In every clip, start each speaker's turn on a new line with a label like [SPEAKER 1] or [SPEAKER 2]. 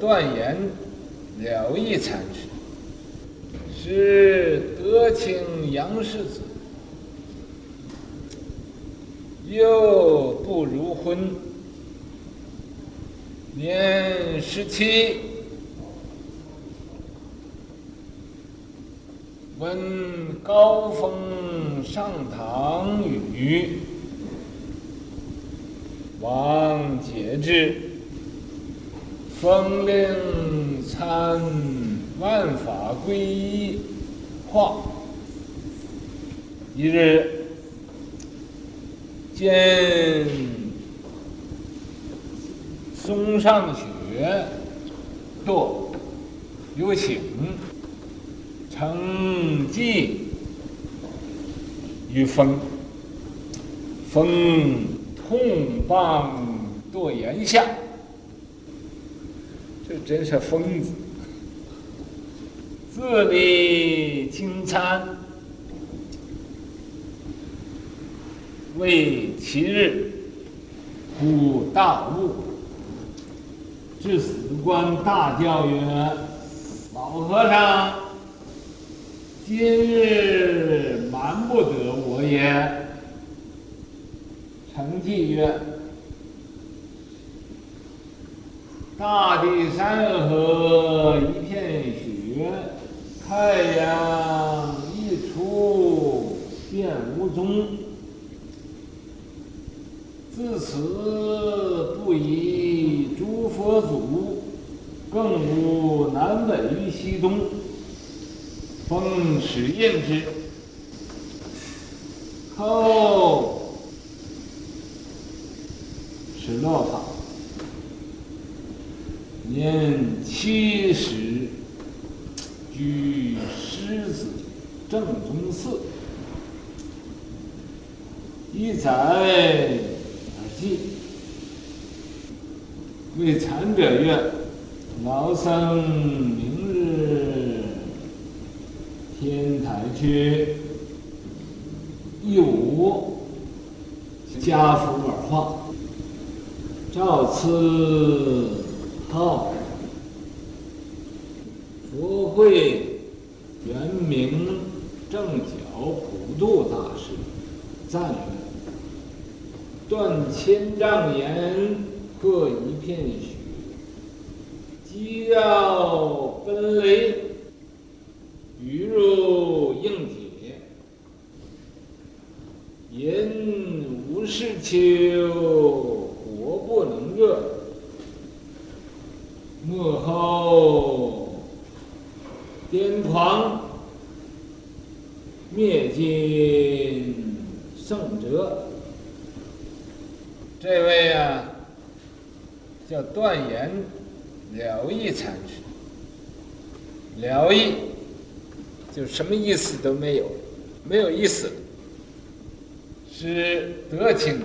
[SPEAKER 1] 断言了义禅师，是德清杨氏子，又不如婚，年十七，闻高峰上堂语，王解之。奉令参万法归一化。一日，见松上雪堕有请，承继于风，风痛谤堕檐下。这真是疯子！自立经参，为其日，古大悟。至死观大叫曰：“老和尚，今日瞒不得我也。”承继曰。大地山河一片雪，太阳一出便无踪。自此不以诸佛祖，更无南北与西东。风使印之，后始落法。年七十，居狮子正中寺，一载而寂。谓参者曰：“生明日天台去，一午跏趺而化，照此。”好，佛会原名正觉普度大师赞曰：“断千丈岩，破一片雪，需要分离，鱼肉硬解，人无事秋，国不能热，幕后癫狂灭尽圣哲。这位啊，叫段延。了义禅师。了义就什么意思都没有，没有意思。是德清，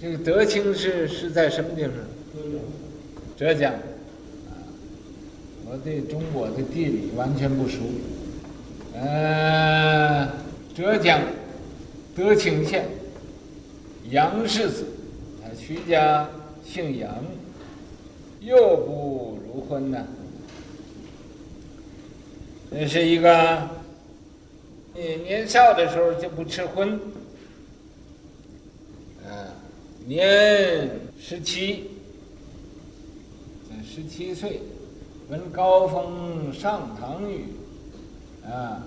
[SPEAKER 1] 这个德清是是在什么地方？浙江。我对中国的地理完全不熟。呃，浙江德清县杨氏子，他徐家姓杨，又不如婚呢。这是一个，你年少的时候就不吃荤。啊，年十七，十七岁。闻高峰上堂语，啊，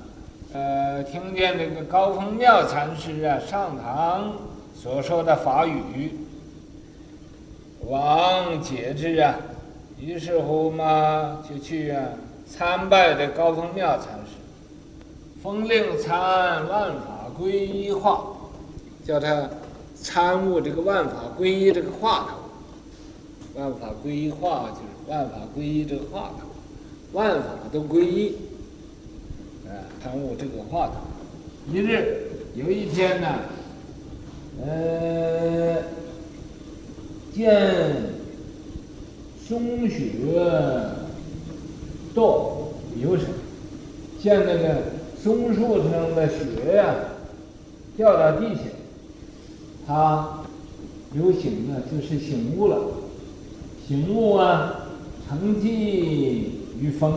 [SPEAKER 1] 呃，听见这个高峰妙禅师啊上堂所说的法语，王解之啊，于是乎嘛就去啊参拜这高僧妙禅师，封令参万法归一化，叫他参悟这个万法归一这个化头，万法归一化就是。万法归一这个话头，万法都归一，啊，参悟这个话头。一日有一天呢，呃，见松雪堕有声，见那个松树上的雪呀、啊、掉到地下，他有醒了，就是醒悟了，醒悟啊。承继于风，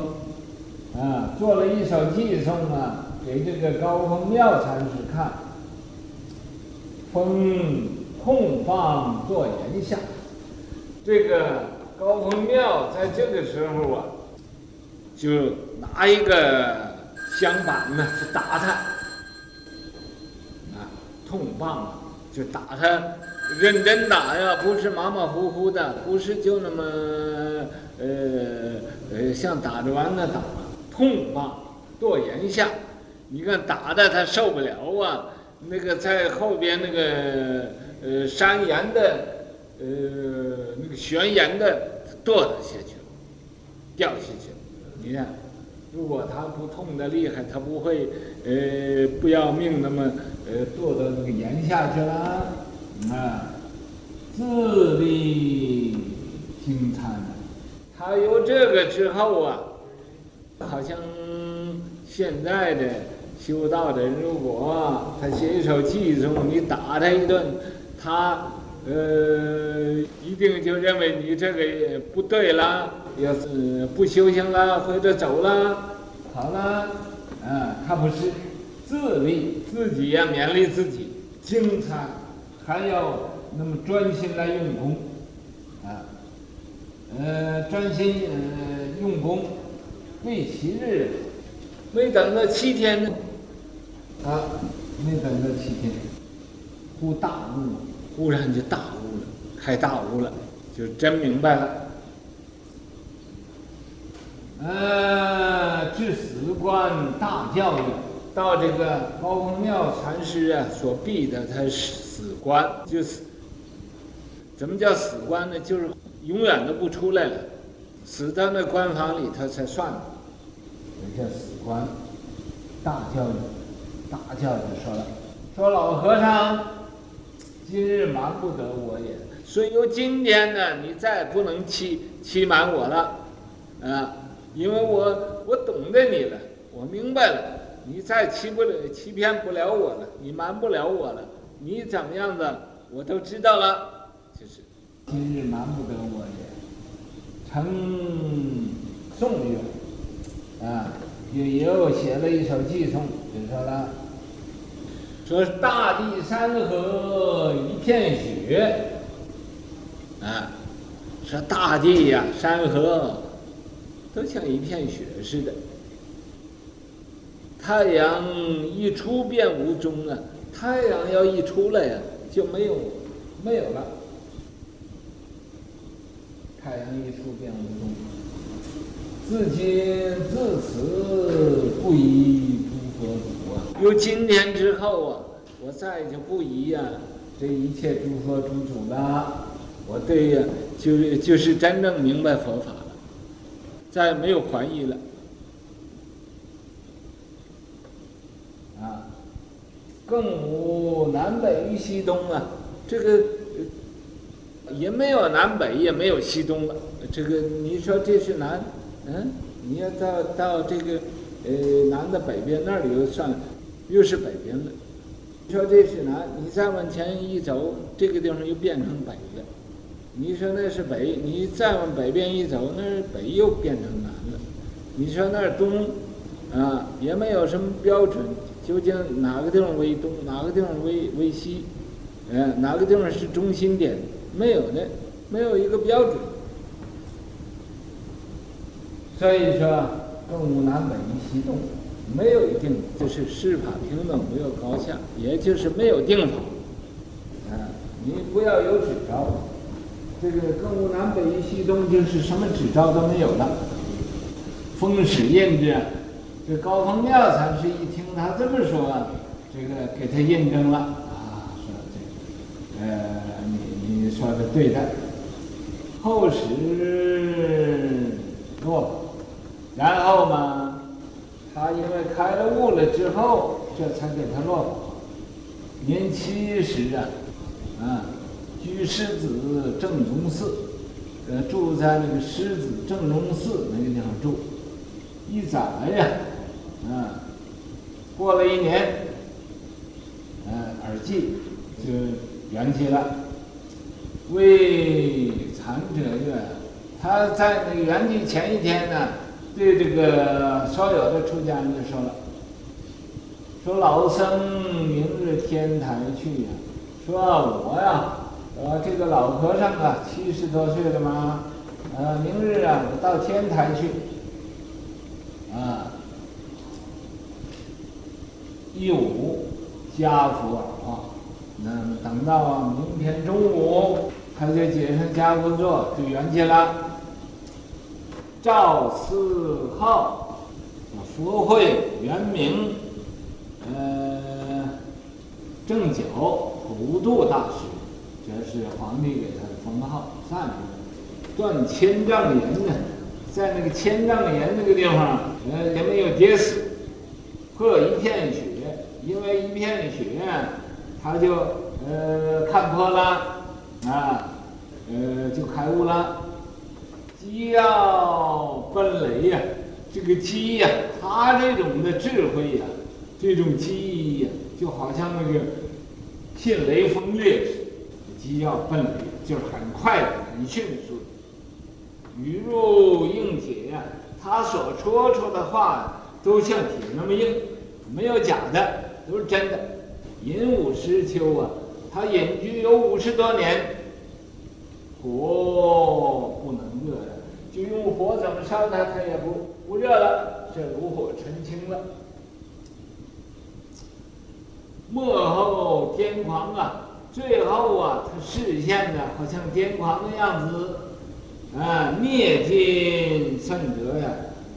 [SPEAKER 1] 啊，做了一首寄送啊，给这个高峰妙禅师看。风空放坐檐下，这个高风妙在这个时候啊，就拿一个香板呢，去打他，啊，痛棒就打他。认真打呀，不是马马虎虎的，不是就那么，呃呃，像打着玩的打，痛棒跺檐下，你看打的他受不了啊，那个在后边那个呃山岩的，呃那个悬崖的堕了下去了，掉下去了。你看，如果他不痛的厉害，他不会呃不要命那么呃堕到那个岩下去了。啊，自力精参，他有这个之后啊，好像现在的修道的人，如果他写一首偈颂，你打他一顿，他呃一定就认为你这个不对了，要是不修行了或者走了，好了，啊，他不是自力自己要勉励自己精参。还要那么专心来用功，啊，呃，专心呃用功，未期日，没等到七天呢，啊，没等到七天，忽大悟，忽然就大悟了，开大悟了，就真明白了。呃，至死观大教育，到这个高公庙禅师啊所闭的，他是。死观就是，怎么叫死观呢？就是永远都不出来了，死在那关房里，他才算。这叫死观。大教育，大教育说了，说老和尚，今日瞒不得我也。所以有今天呢，你再不能欺欺瞒我了，啊，因为我我懂得你了，我明白了，你再欺不了欺骗不了我了，你瞒不了我了。你怎么样的，我都知道了。就是今日瞒不得我也，成颂曰，啊，也又写了一首寄颂，就说了，说大地山河一片雪，啊，说大地呀、山河都像一片雪似的，太阳一出便无踪啊。太阳要一出来呀，就没有，没有了。太阳一出便无踪。自今自此不疑诸佛！有今天之后啊，我再就不疑呀，这一切诸佛诸祖了。我对呀，就是就是真正明白佛法了，再没有怀疑了。啊更无南北与西东啊，这个也没有南北，也没有西东了。这个你说这是南，嗯，你要到到这个呃南的北边那里又算，又是北边了。你说这是南，你再往前一走，这个地方又变成北了。你说那是北，你再往北边一走，那北又变成南了。你说那东，啊，也没有什么标准。究竟哪个地方为东，哪个地方为为西？呃，哪个地方是中心点？没有的，没有一个标准。所以说，更无南北与西东，没有一定，就是事法平等，没有高下，也就是没有定法。啊，你不要有指招，这个更无南北与西东，就是什么指招都没有了。风使印制。这高风妙禅师一听他这么说，这个给他印证了啊，说这个，呃，你你说的对的。后使落，然后嘛，他因为开了悟了之后，这才给他落法。年七十啊，啊，居狮子正宗寺，呃，住在那个狮子正宗寺那个地方住，一载呀。嗯，过了一年，嗯，耳际就圆寂了。为禅者曰：“他在那个圆寂前一天呢，对这个所有的出家人就说了，说老僧明日天台去呀，说我呀，我这个老和尚啊，七十多岁了嘛，呃，明日啊，我到天台去，啊，一午家父耳化，那等到明天中午，他就解上家工作就圆寂了。赵思浩，佛会圆明，呃，正九普度大师，这是皇帝给他的封号。上面断千丈岩呢，在那个千丈岩那个地方，呃，也没有跌死，破一片雪，因为一片雪，他就呃看破了，啊，呃，就开悟了。要奔雷呀，这个鸡呀，它这种的智慧呀，这种鸡呀，就好像那个迅雷锋烈似的，鸡要奔雷，就是很快的、很迅速的，语入硬铁呀。他所说出的话都像铁那么硬，没有假的，都是真的。隐五十秋啊，他隐居有五十多年，火不能你。用火怎么烧它，它也不不热了，这炉火纯青了。末后癫狂啊，最后啊，他示现的好像癫狂的样子，啊，灭尽圣德呀，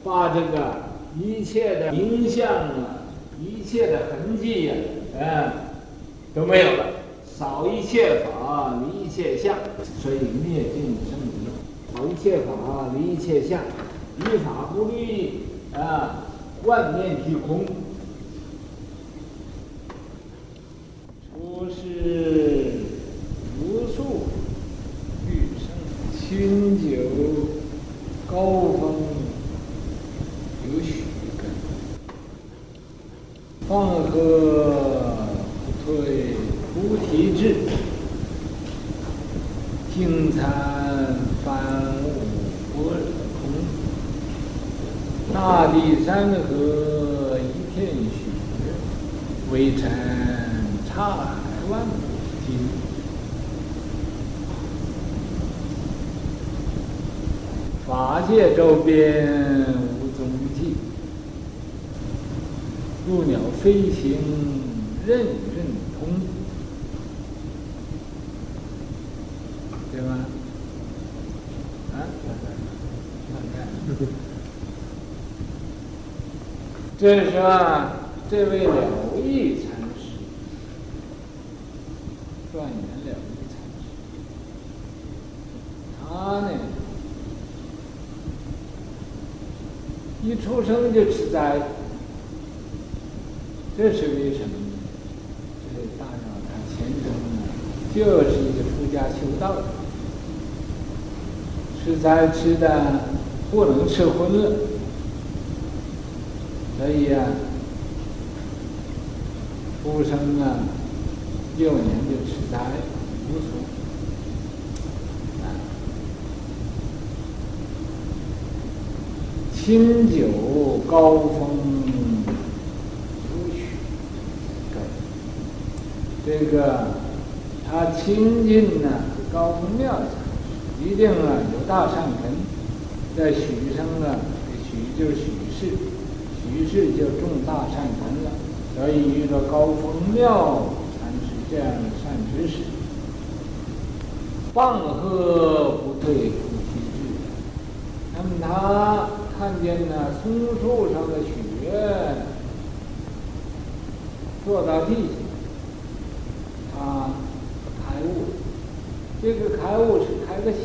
[SPEAKER 1] 把这个一切的名相啊，一切的痕迹呀，啊，都没有了，扫一切法，离一切相，所以灭尽圣一切法，离一切相，依法不立啊，万念俱空。出世无数，欲生清酒高峰有许根，放河不退菩提志，净参。凡五不空，大地山河一片雪，微尘刹海万古今。法界周边无踪迹，入鸟飞行任任通，对 吧？这是说，这位了义禅师，断言了义禅师，他呢，一出生就吃斋，这是为什么呢？这大概他前生呢，就是一个出家修道的，吃斋吃的不能吃荤了。所以啊，出生啊，六年就吃斋无所，啊，清酒高峰许根，这个他亲近呢，高峰庙，一定啊有大善根，在许生呢，许就是许氏。许氏就种大善根了，所以遇到高峰庙禅师这样的善知识，放河不退菩提志。那么他看见那松树上的雪落到地下，他开悟。这个开悟是开个小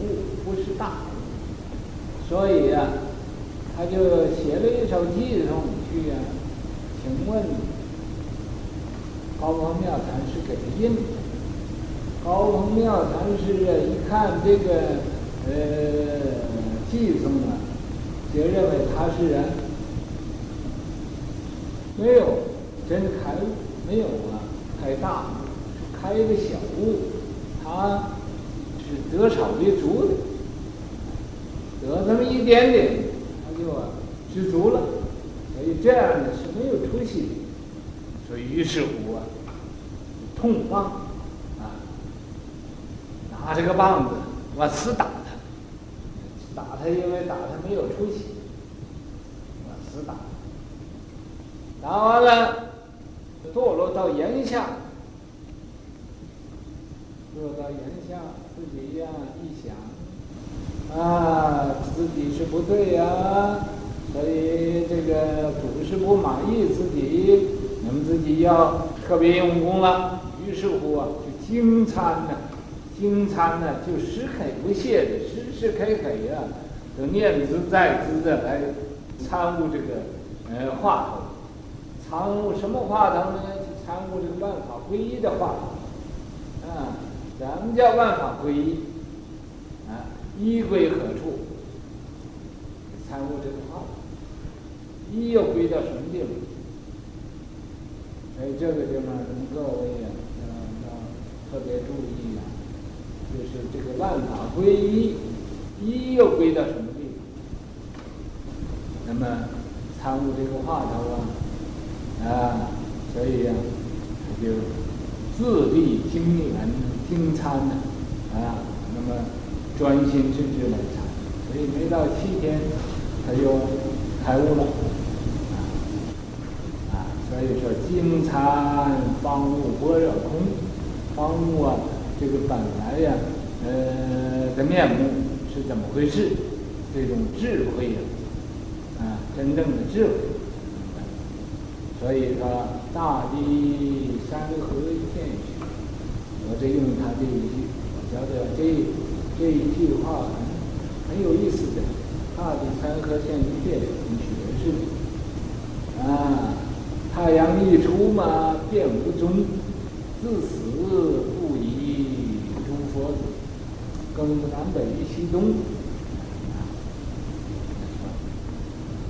[SPEAKER 1] 悟，不是大悟。所以呀、啊。他就写了一首寄颂去呀，请问高峰庙禅师给他印的。高峰庙禅师啊，一看这个呃寄颂啊，就认为他是人，没有真开悟，没有啊开大，开一个小悟，他是得少为主的。得这么一点点，他就啊知足了。所以这样的是没有出息的。所以于是乎啊，痛棒啊，拿这个棒子往死打，打他因为打他没有出息，往死打。打完了，堕落到炎下，落到炎下，自己呀一想，啊，自己是不对呀，所以这个祖师不满意自己，你们自己要特别用功了。于是乎啊，就精参呢，经参呢就时刻不懈的，时时刻刻呀，都念兹在兹的来参悟这个呃话头。参悟什么话头呢？去参悟这个万法归一的话头。啊，怎么叫万法归一？啊，一归何处？参悟这个话头，一又归到什么地方？所以这个地方，各位啊，要特别注意啊，就是这个万法归一，一又归到什么地方？那么参悟这个话头啊。啊，所以、啊，他就自立精研精参呢，啊，那么专心致志来参，所以没到七天，他就开悟了，啊，所以说精参方悟般若空，方悟啊，这个本来呀，呃的面目是怎么回事？这种智慧呀、啊，真正的智慧。所以说，大地山河现象，我这用他这一句，我觉得这这一句话很很有意思的。大地山河现象，你学是啊，太阳一出嘛，变无踪，自此，更无南北于西东。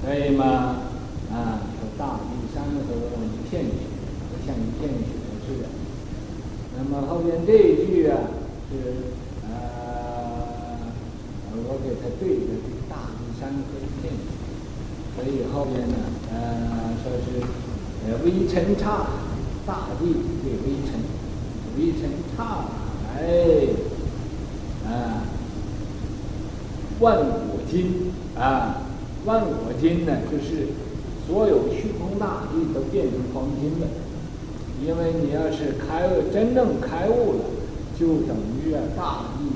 [SPEAKER 1] 可以吗？啊。说大地山河一片雪，像一片雪似的。那么后面这一句啊，是呃，我给他对的，这大地山河一片雪。所以后面呢，呃，说是呃微尘刹，大地对微尘，微尘刹，哎，啊，万果金啊，万果金呢，就是。所有虚空大地都变成黄金了，因为你要是开悟，真正开悟了，就等于啊，大地、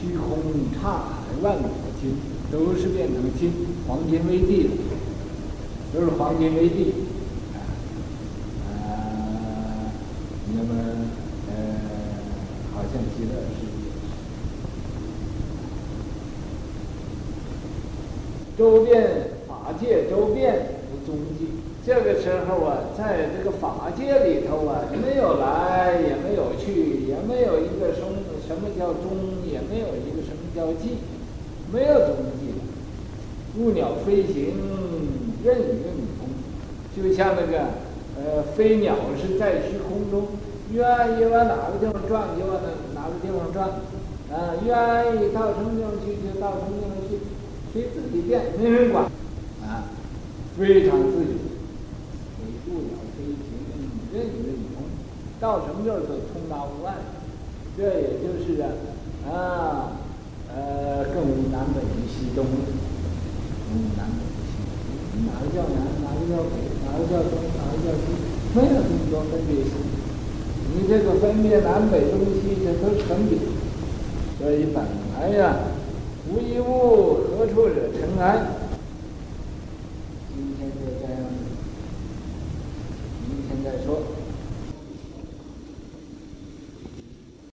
[SPEAKER 1] 虚空、刹海、万果金都是变成金，黄金为地了，都是黄金为地，啊，啊，那么呃，好像极乐世界，周遍法界，周遍无。踪迹，这个时候啊，在这个法界里头啊，没有来，也没有去，也没有一个什么什么叫踪，也没有一个什么叫迹，没有踪迹。物鸟飞行，任运空，就像那个呃飞鸟是在虚空中，愿意往哪个地方转就往哪哪个地方转，啊，愿意到什么地方去就到什么地方去，随自己变，没人管。啊非常自由，所以物鸟飞行，任运空，到什么地儿都通达无碍。这也就是啊，啊，呃，更无南北与西东，更无南北与西东，哪个叫南，哪个叫北，哪个叫东，哪个叫西，没有这么多分别心。你这个分别南北东西，这都是分别。所以本来呀，无一物，何处惹尘埃？